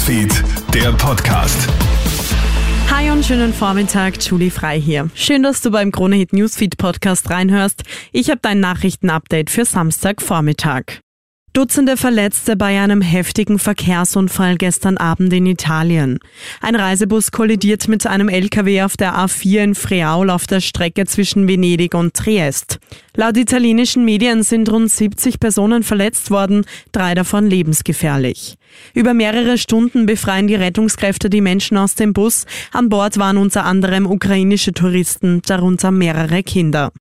Newsfeed, der Podcast. Hi und schönen Vormittag, Julie Frei hier. Schön, dass du beim Kronehit Newsfeed Podcast reinhörst. Ich habe dein Nachrichtenupdate für Samstagvormittag. Dutzende Verletzte bei einem heftigen Verkehrsunfall gestern Abend in Italien. Ein Reisebus kollidiert mit einem LKW auf der A4 in Friaul auf der Strecke zwischen Venedig und Triest. Laut italienischen Medien sind rund 70 Personen verletzt worden, drei davon lebensgefährlich. Über mehrere Stunden befreien die Rettungskräfte die Menschen aus dem Bus. An Bord waren unter anderem ukrainische Touristen, darunter mehrere Kinder.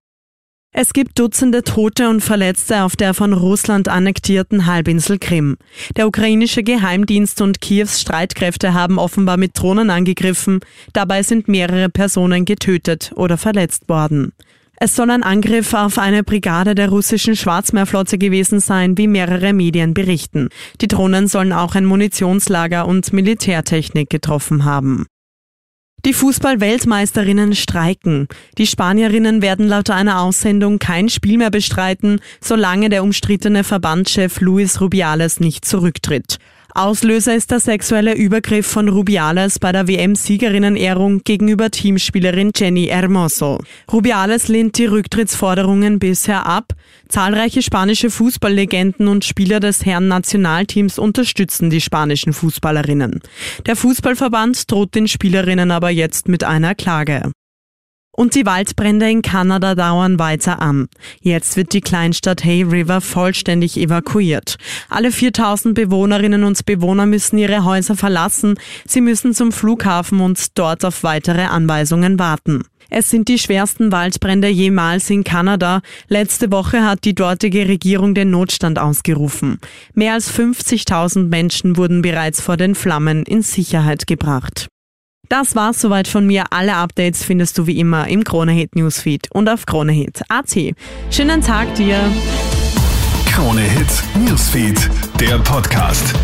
Es gibt Dutzende Tote und Verletzte auf der von Russland annektierten Halbinsel Krim. Der ukrainische Geheimdienst und Kiews Streitkräfte haben offenbar mit Drohnen angegriffen. Dabei sind mehrere Personen getötet oder verletzt worden. Es soll ein Angriff auf eine Brigade der russischen Schwarzmeerflotte gewesen sein, wie mehrere Medien berichten. Die Drohnen sollen auch ein Munitionslager und Militärtechnik getroffen haben. Die Fußball-Weltmeisterinnen streiken. Die Spanierinnen werden laut einer Aussendung kein Spiel mehr bestreiten, solange der umstrittene Verbandschef Luis Rubiales nicht zurücktritt. Auslöser ist der sexuelle Übergriff von Rubiales bei der WM-Siegerinnenehrung gegenüber Teamspielerin Jenny Hermoso. Rubiales lehnt die Rücktrittsforderungen bisher ab. Zahlreiche spanische Fußballlegenden und Spieler des Herren Nationalteams unterstützen die spanischen Fußballerinnen. Der Fußballverband droht den Spielerinnen aber jetzt mit einer Klage. Und die Waldbrände in Kanada dauern weiter an. Jetzt wird die Kleinstadt Hay River vollständig evakuiert. Alle 4000 Bewohnerinnen und Bewohner müssen ihre Häuser verlassen. Sie müssen zum Flughafen und dort auf weitere Anweisungen warten. Es sind die schwersten Waldbrände jemals in Kanada. Letzte Woche hat die dortige Regierung den Notstand ausgerufen. Mehr als 50.000 Menschen wurden bereits vor den Flammen in Sicherheit gebracht. Das war's soweit von mir. Alle Updates findest du wie immer im Kronehit Newsfeed und auf Kronehit.at. Schönen Tag dir. Kronehit Newsfeed, der Podcast.